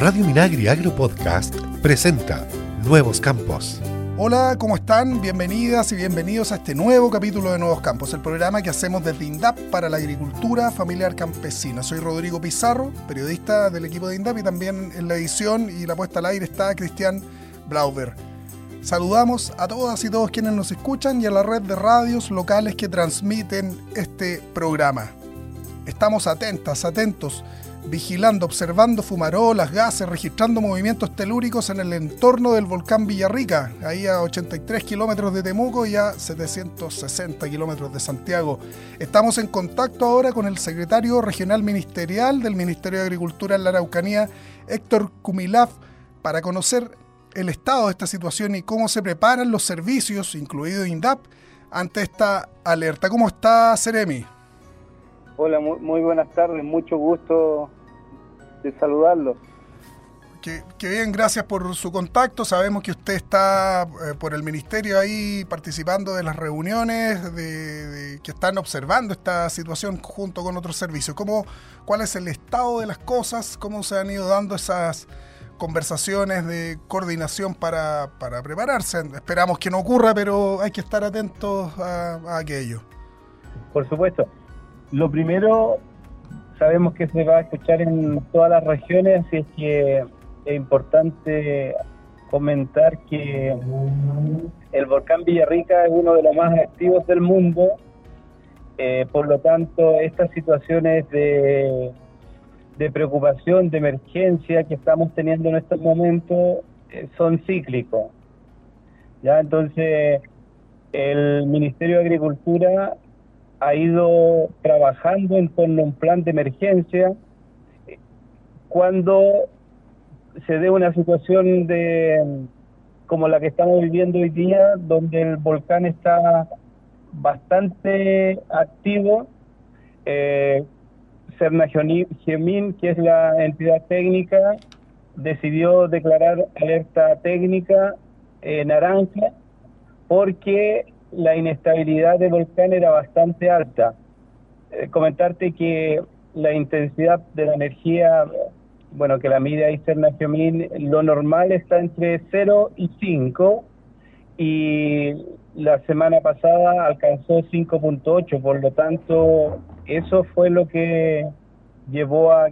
Radio Minagri Agro Podcast presenta Nuevos Campos. Hola, ¿cómo están? Bienvenidas y bienvenidos a este nuevo capítulo de Nuevos Campos, el programa que hacemos desde INDAP para la agricultura familiar campesina. Soy Rodrigo Pizarro, periodista del equipo de INDAP y también en la edición y la puesta al aire está Cristian Blauber. Saludamos a todas y todos quienes nos escuchan y a la red de radios locales que transmiten este programa. Estamos atentas, atentos vigilando, observando fumarolas, gases, registrando movimientos telúricos en el entorno del volcán Villarrica, ahí a 83 kilómetros de Temuco y a 760 kilómetros de Santiago. Estamos en contacto ahora con el secretario regional ministerial del Ministerio de Agricultura en la Araucanía, Héctor Kumilaf, para conocer el estado de esta situación y cómo se preparan los servicios, incluido INDAP, ante esta alerta. ¿Cómo está, Seremi? Hola, muy, buenas tardes, mucho gusto de saludarlos. Qué, bien, gracias por su contacto. Sabemos que usted está eh, por el ministerio ahí participando de las reuniones de, que están observando esta situación junto con otros servicios. ¿Cómo, ¿Cuál es el estado de las cosas? ¿Cómo se han ido dando esas conversaciones de coordinación para, para prepararse? Esperamos que no ocurra, pero hay que estar atentos a aquello. Por supuesto. Lo primero, sabemos que se va a escuchar en todas las regiones, y es que es importante comentar que el volcán Villarrica es uno de los más activos del mundo, eh, por lo tanto estas situaciones de, de, preocupación, de emergencia que estamos teniendo en estos momentos eh, son cíclicos. ¿ya? Entonces el Ministerio de Agricultura ha ido trabajando en torno a un plan de emergencia cuando se dé una situación de como la que estamos viviendo hoy día, donde el volcán está bastante activo. Eh, Gemín, que es la entidad técnica, decidió declarar alerta técnica eh, naranja porque la inestabilidad del volcán era bastante alta. Eh, comentarte que la intensidad de la energía, bueno, que la mide ahí Gemin, lo normal está entre 0 y 5 y la semana pasada alcanzó 5.8, por lo tanto, eso fue lo que llevó a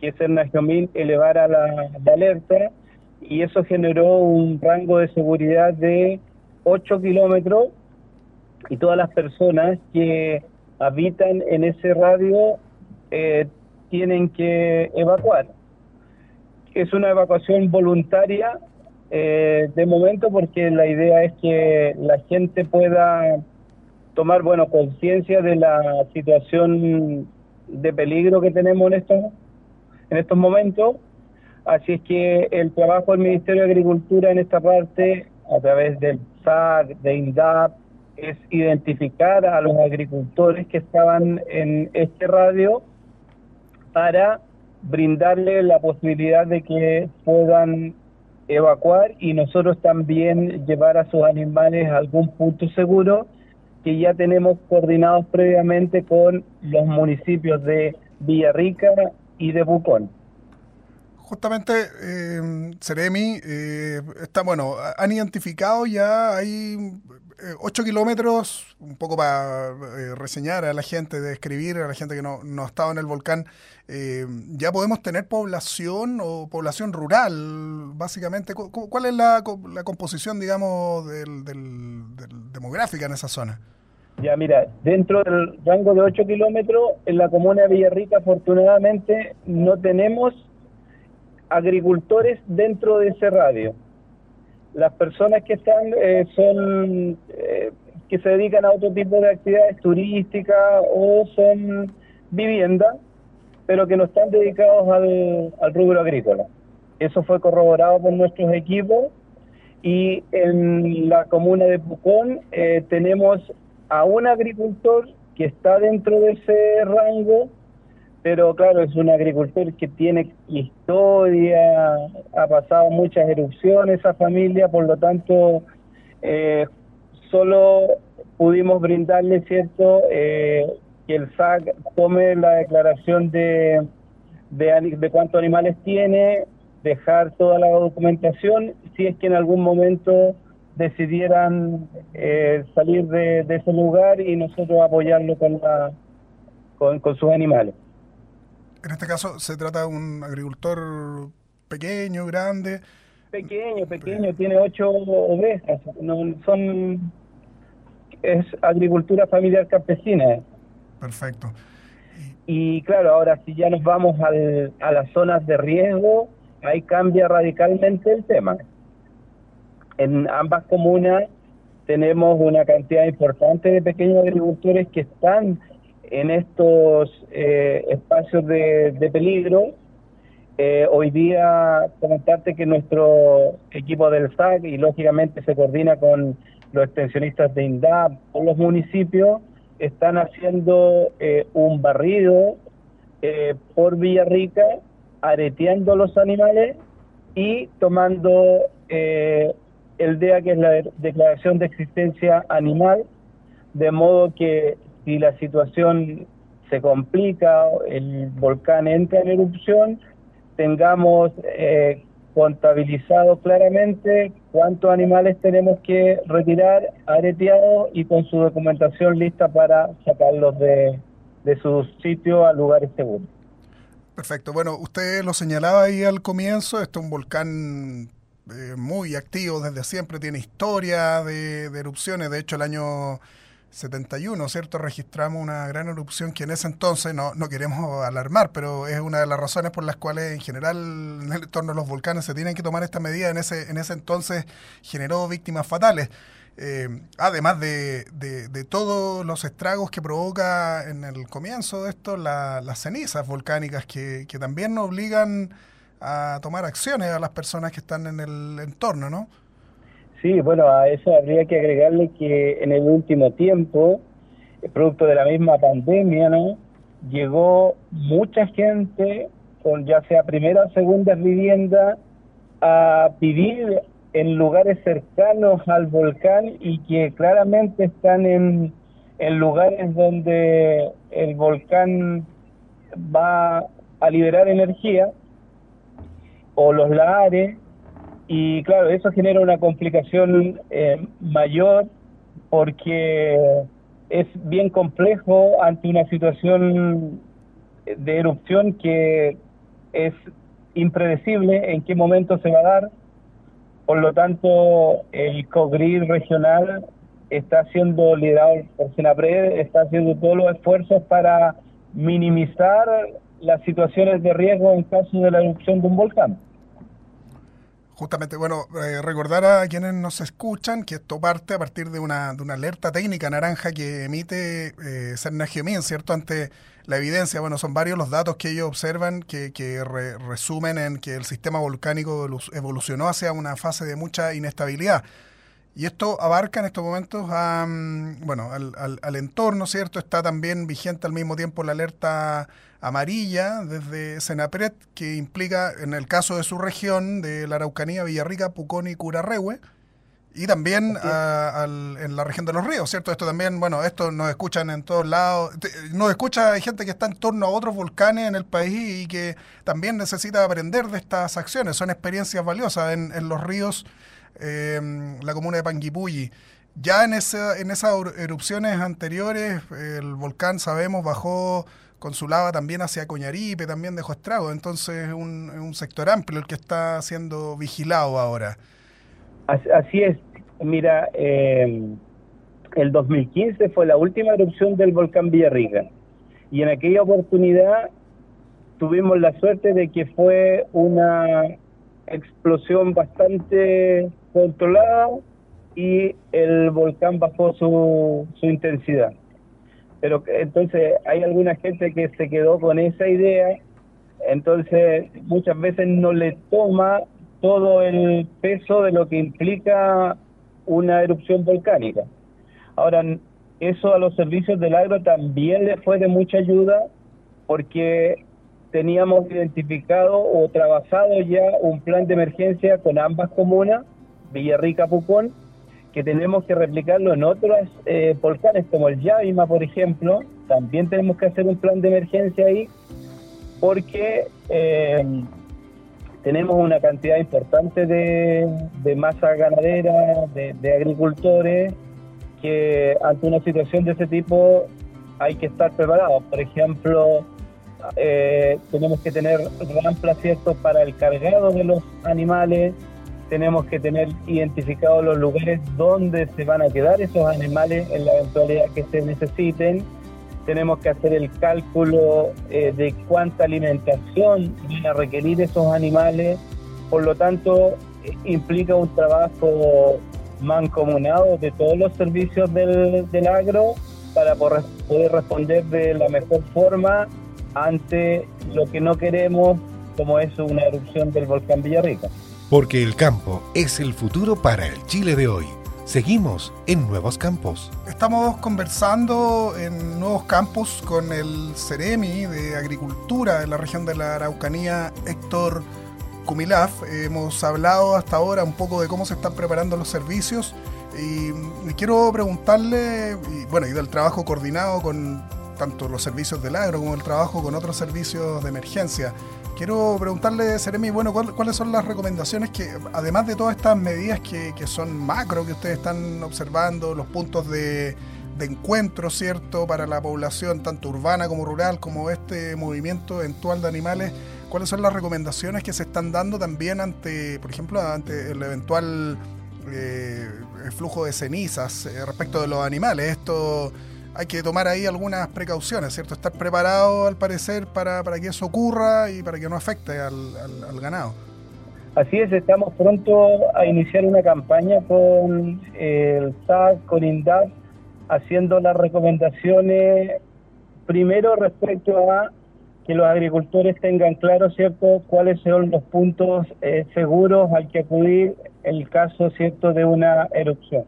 que Gemin elevara la, la alerta y eso generó un rango de seguridad de 8 kilómetros y todas las personas que habitan en ese radio eh, tienen que evacuar. Es una evacuación voluntaria eh, de momento porque la idea es que la gente pueda tomar bueno conciencia de la situación de peligro que tenemos en estos en estos momentos así es que el trabajo del Ministerio de Agricultura en esta parte a través del SAC, de INDAP es identificar a los agricultores que estaban en este radio para brindarle la posibilidad de que puedan evacuar y nosotros también llevar a sus animales a algún punto seguro que ya tenemos coordinados previamente con los municipios de Villarrica y de Bucón. Justamente, eh, Ceremi, eh, está, bueno, han identificado ya, hay 8 eh, kilómetros, un poco para eh, reseñar a la gente, describir a la gente que no, no ha estado en el volcán, eh, ya podemos tener población o población rural, básicamente. ¿Cuál es la, composición, digamos, del, demográfica en esa zona? Ya, mira, dentro del rango de 8 kilómetros, en la comuna de Villarrica, afortunadamente, no tenemos agricultores dentro de ese radio las personas que están eh, son eh, que se dedican a otro tipo de actividades turísticas o son viviendas, pero que no están dedicados al, rubro agrícola. Eso fue corroborado por nuestros equipos y en la comuna de Pucón eh, tenemos a un agricultor que está dentro de ese rango pero claro, es un agricultor que tiene historia, ha pasado muchas erupciones esa familia, por lo tanto, eh, solo pudimos brindarle, ¿cierto?, eh, que el SAC tome la declaración de, cuántos animales tiene dejar toda la documentación si es que en algún momento decidieran eh, salir de, ese lugar y nosotros apoyarlo con, la, con, sus animales. En este caso se trata de un agricultor pequeño, grande. Pequeño, pequeño, tiene ocho ovejas. No, son es agricultura familiar campesina. Perfecto. Y claro, ahora si ya nos vamos al, a las zonas de riesgo, ahí cambia radicalmente el tema. En ambas comunas tenemos una cantidad importante de pequeños agricultores que están en estos eh, espacios de, peligro. Eh, hoy día comentarte que nuestro equipo del SAC y lógicamente se coordina con los extensionistas de INDAP, con los municipios, están haciendo eh, un barrido por Villarrica, areteando los animales y tomando el DEA, que es la Declaración de Existencia Animal, de modo que si la situación se complica, el volcán entra en erupción, tengamos eh, contabilizado claramente cuántos animales tenemos que retirar, areteados y con su documentación lista para sacarlos de, de sus sitios a lugares seguros. Perfecto. Bueno, usted lo señalaba ahí al comienzo, esto es un volcán eh, muy activo desde siempre, tiene historia de, erupciones. De hecho, el año 71, ¿cierto? Registramos una gran erupción que en ese entonces, no, no queremos alarmar, pero es una de las razones por las cuales en general en el entorno de los volcanes se tienen que tomar esta medida. En ese, en ese entonces generó víctimas fatales. Eh, además de, de, todos los estragos que provoca en el comienzo de esto las cenizas volcánicas que, que también nos obligan a tomar acciones a las personas que están en el entorno, ¿no? Sí, bueno, a eso habría que agregarle que en el último tiempo, eh, producto de la misma pandemia. Llegó mucha gente con ya sea primera o segunda vivienda a vivir en lugares cercanos al volcán y que claramente están en, lugares donde el volcán va a liberar energía o los lares, y claro, eso genera una complicación eh, mayor porque es bien complejo ante una situación de erupción que es impredecible en qué momento se va a dar. Por lo tanto, el COGRID regional está siendo liderado por Senapred, está haciendo todos los esfuerzos para minimizar las situaciones de riesgo en caso de la erupción de un volcán. Justamente, bueno, eh, recordar a quienes nos escuchan que esto parte a partir de una, de una alerta técnica naranja que emite eh, ¿cierto? Ante la evidencia, bueno, son varios los datos que ellos observan que, que resumen en que el sistema volcánico evolucionó hacia una fase de mucha inestabilidad. Y esto abarca en estos momentos a, mm, bueno, al, al, entorno, ¿cierto? Está también vigente al mismo tiempo la alerta amarilla desde Senapred, que implica, en el caso de su región, de la Araucanía, Villarrica, Pucón y Curarrehue, y también en la región de los ríos, ¿cierto? Esto también, bueno, esto nos escuchan en todos lados, nos escucha gente que está en torno a otros volcanes en el país y que también necesita aprender de estas acciones, son experiencias valiosas en, en los ríos Em, la comuna de Panguipulli. Ya en, esa, en esas erupciones anteriores, el volcán, sabemos, bajó con su lava también hacia Coñaripe, también dejó estragos. Entonces es un, un, sector amplio el que está siendo vigilado ahora. Así es. Mira, em, el 2015 fue la última erupción del volcán Villarrica. Y en aquella oportunidad tuvimos la suerte de que fue una explosión bastante controlada y el volcán bajó su, su intensidad. Pero entonces hay alguna gente que se quedó con esa idea, entonces muchas veces no le toma todo el peso de lo que implica una erupción volcánica. Ahora, eso a los servicios del agro también le fue de mucha ayuda porque teníamos identificado o trabajado ya un plan de emergencia con ambas comunas Villarrica, Pucón, que tenemos que replicarlo en otros eh, volcanes como el Yaima, por ejemplo. También tenemos que hacer un plan de emergencia ahí porque eh, tenemos una cantidad importante de, masa ganadera, de, agricultores, que ante una situación de ese tipo hay que estar preparados. Por ejemplo, eh, tenemos que tener ramplas ¿cierto? para el cargado de los animales, tenemos que tener identificados los lugares donde se van a quedar esos animales en la eventualidad que se necesiten tenemos que hacer el cálculo eh, de cuánta alimentación van a requerir esos animales, por lo tanto implica un trabajo mancomunado de todos los servicios del, del agro para poder responder de la mejor forma ante lo que no queremos, como es una erupción del volcán Villarrica. Porque el campo es el futuro para el Chile de hoy. Seguimos en Nuevos Campos. Estamos conversando en Nuevos Campos con el Ceremi de Agricultura de la región de la Araucanía, Héctor Cumilaf. Hemos hablado hasta ahora un poco de cómo se están preparando los servicios y, quiero preguntarle, y, bueno, y del trabajo coordinado con tanto los servicios del agro como el trabajo con otros servicios de emergencia. Quiero preguntarle, Seremi, bueno, ¿cuáles son las recomendaciones que, además de todas estas medidas que, son macro que ustedes están observando, los puntos de, encuentro, ¿cierto?, para la población, tanto urbana como rural, como este movimiento eventual de animales, ¿cuáles son las recomendaciones que se están dando también ante, por ejemplo, ante el eventual eh, flujo de cenizas eh, respecto de los animales? Esto hay que tomar ahí algunas precauciones, ¿cierto? Estar preparado, al parecer, para, que eso ocurra y para que no afecte al, ganado. Así es, estamos pronto a iniciar una campaña con el SAC, con INDAP, haciendo las recomendaciones, primero respecto a que los agricultores tengan claro, ¿cierto?, cuáles son los puntos eh, seguros al que acudir en el caso, ¿cierto?, de una erupción.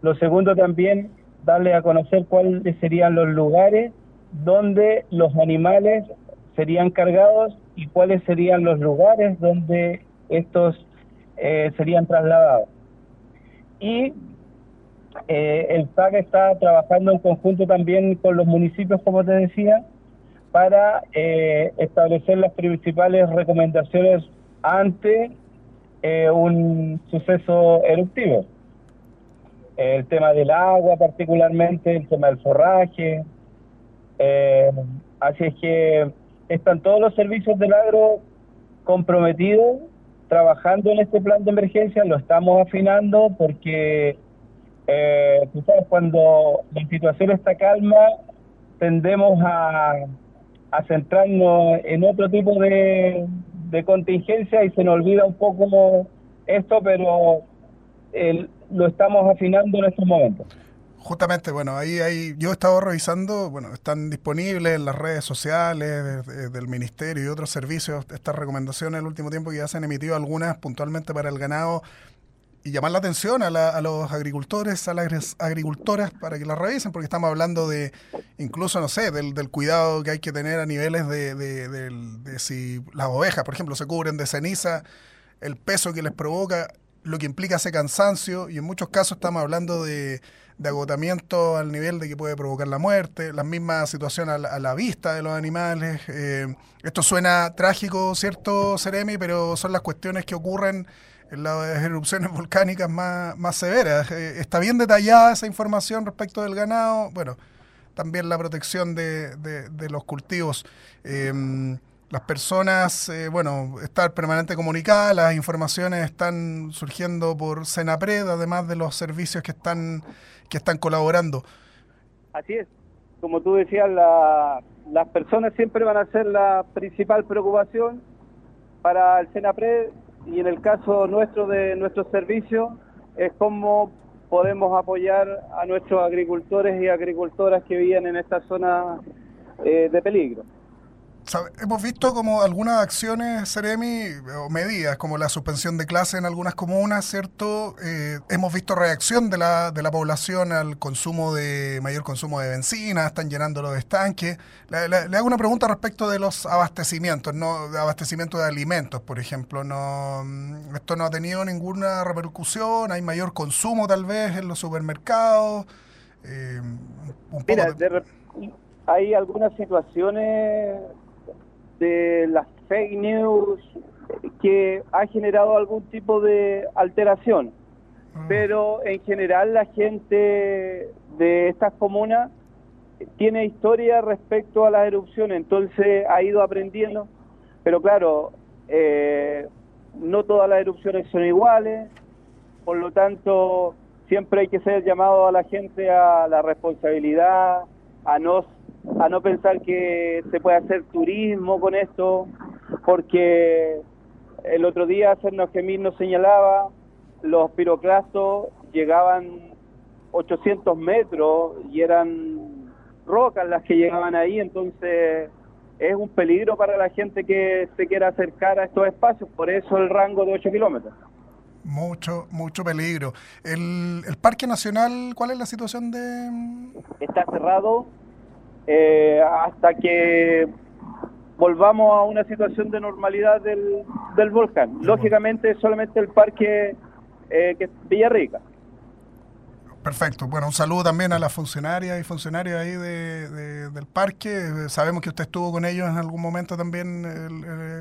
Lo segundo también darle a conocer cuáles serían los lugares donde los animales serían cargados y cuáles serían los lugares donde estos eh, serían trasladados. Y eh, el PAC está trabajando en conjunto también con los municipios, como te decía, para eh, establecer las principales recomendaciones ante un suceso eruptivo el tema del agua particularmente, el tema del forraje. Eh, así es que están todos los servicios del agro comprometidos trabajando en este plan de emergencia, lo estamos afinando porque eh, sabes, cuando la situación está calma, tendemos a, a centrarnos en otro tipo de, de contingencia y se nos olvida un poco esto, pero el, lo estamos afinando en estos momentos. Justamente, bueno, ahí hay, yo he estado revisando, bueno, están disponibles en las redes sociales del Ministerio y otros servicios estas recomendaciones el último tiempo que ya se han emitido algunas puntualmente para el ganado y llamar la atención a, los agricultores, a las agricultoras para que las revisen, porque estamos hablando de, incluso, no sé, del, cuidado que hay que tener a niveles de, de si las ovejas, por ejemplo, se cubren de ceniza, el peso que les provoca lo que implica ese cansancio y en muchos casos estamos hablando de, agotamiento al nivel de que puede provocar la muerte, la misma situación a la, vista de los animales. Eh, esto suena trágico, ¿cierto, Seremi? Pero son las cuestiones que ocurren en las erupciones volcánicas más, más severas. Eh, está bien detallada esa información respecto del ganado. Bueno, también la protección de, de, los cultivos. Eh, las personas, eh, bueno, estar permanente comunicada, las informaciones están surgiendo por Senapred, además de los servicios que están, que están colaborando. Así es, como tú decías, las personas siempre van a ser la principal preocupación para el Senapred y en el caso nuestro de nuestros servicios es cómo podemos apoyar a nuestros agricultores y agricultoras que viven en esta zona eh, de peligro hemos visto como algunas acciones, Seremi, o medidas, como la suspensión de clases en algunas comunas, ¿cierto? Eh, hemos visto reacción de la, de la población al consumo de mayor consumo de benzina, están llenando los estanques. Le, hago una pregunta respecto de los abastecimientos, ¿no? De abastecimiento de alimentos, por ejemplo. No, mm, esto no ha tenido ninguna repercusión, hay mayor consumo tal vez en los supermercados. Eh, Mira, hay algunas situaciones de las fake news que ha generado algún tipo de alteración. Ah. Pero en general la gente de estas comunas tiene historia respecto a las erupciones, entonces ha ido aprendiendo. Pero claro, eh, no todas las erupciones son iguales, por lo tanto siempre hay que ser llamado a la gente a la responsabilidad, a no, a no pensar que se puede hacer turismo con esto, porque el otro día Cerno Gemín nos señalaba, los piroclastos llegaban 800 metros y eran rocas las que llegaban ahí, entonces es un peligro para la gente que se quiera acercar a estos espacios, por eso el rango de 8 kilómetros. Mucho, mucho peligro. El, el Parque Nacional, ¿cuál es la situación de...? Está cerrado eh, hasta que volvamos a una situación de normalidad del, del volcán. Lógicamente solamente el parque eh, que es Villarrica. Perfecto. Bueno, un saludo también a las funcionarias y funcionarios ahí de, del parque. Sabemos que usted estuvo con ellos en algún momento también.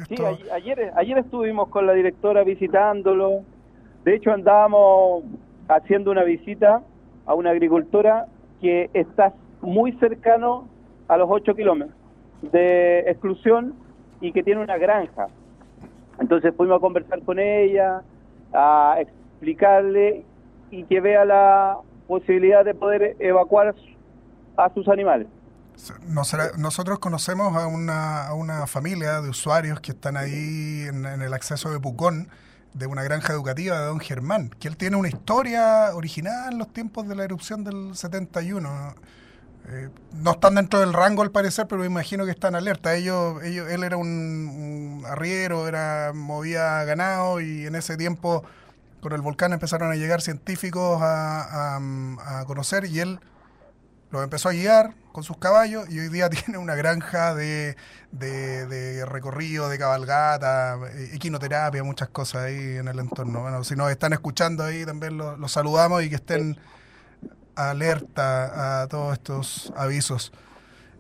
sí, ayer, ayer estuvimos con la directora visitándolo. De hecho, andábamos haciendo una visita a una agricultora que está muy cercano a los 8 kilómetros de exclusión y que tiene una granja. Entonces fuimos a conversar con ella, a explicarle y que vea la posibilidad de poder evacuar a sus animales. Nosotros conocemos a una, a una familia de usuarios que están ahí en, el acceso de Pucón, de una granja educativa de don Germán, que él tiene una historia original en los tiempos de la erupción del 71. Eh, no están dentro del rango al parecer, pero me imagino que están alerta. Ellos, ellos, él era un, arriero, era movía ganado y en ese tiempo con el volcán empezaron a llegar científicos a, conocer y él los empezó a guiar con sus caballos y hoy día tiene una granja de, de, recorrido, de cabalgata, eh, equinoterapia, muchas cosas ahí en el entorno. Bueno, si nos están escuchando ahí también los, saludamos y que estén alerta a todos estos avisos.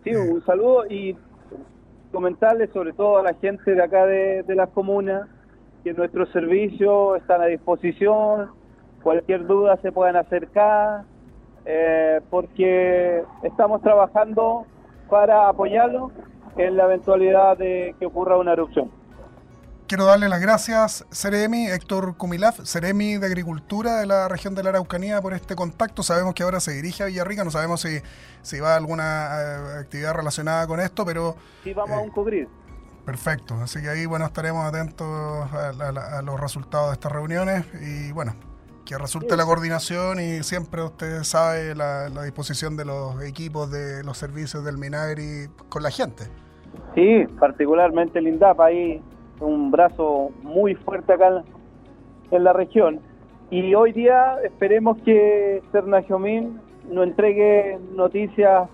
Sí, un eh, saludo y comentarle sobre todo a la gente de acá de, de las comunas que nuestros servicios están a disposición, cualquier duda se pueden acercar, eh, porque estamos trabajando para apoyarlo en la eventualidad de que ocurra una erupción. Quiero darle las gracias, Ceremi, Héctor Cumilaf, Ceremi de Agricultura de la región de la Araucanía, por este contacto. Sabemos que ahora se dirige a Villarrica, no sabemos si, si va a alguna eh, actividad relacionada con esto, pero... Sí, vamos a eh, cubrir. Perfecto, así que ahí bueno estaremos atentos a, los resultados de estas reuniones y bueno, que resulte la coordinación y siempre usted sabe la, disposición de los equipos de los servicios del Minagri con la gente. Sí, particularmente el INDAP ahí un brazo muy fuerte acá en la región y hoy día esperemos que Cernagiomín nos entregue noticias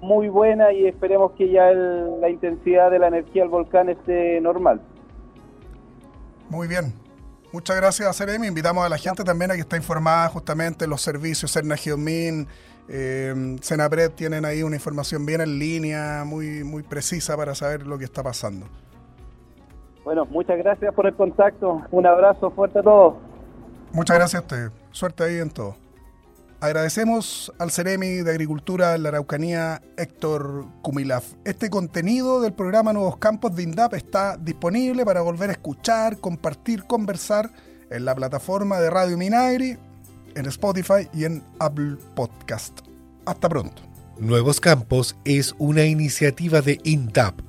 muy buena y esperemos que ya la intensidad de la energía del volcán esté normal. Muy bien. Muchas gracias, Seremi. Invitamos a la gente también a que esté informada justamente los servicios, Cerna Geomin, eh, Senapred tienen ahí una información bien en línea, muy, muy precisa para saber lo que está pasando. Bueno, muchas gracias por el contacto. Un abrazo fuerte a todos. Muchas gracias a usted. Suerte ahí en todo. Agradecemos al Ceremi de Agricultura de la Araucanía, Héctor Cumilaf. Este contenido del programa Nuevos Campos de INDAP está disponible para volver a escuchar, compartir, conversar en la plataforma de Radio Minagri, en Spotify y en Apple Podcast. Hasta pronto. Nuevos Campos es una iniciativa de INDAP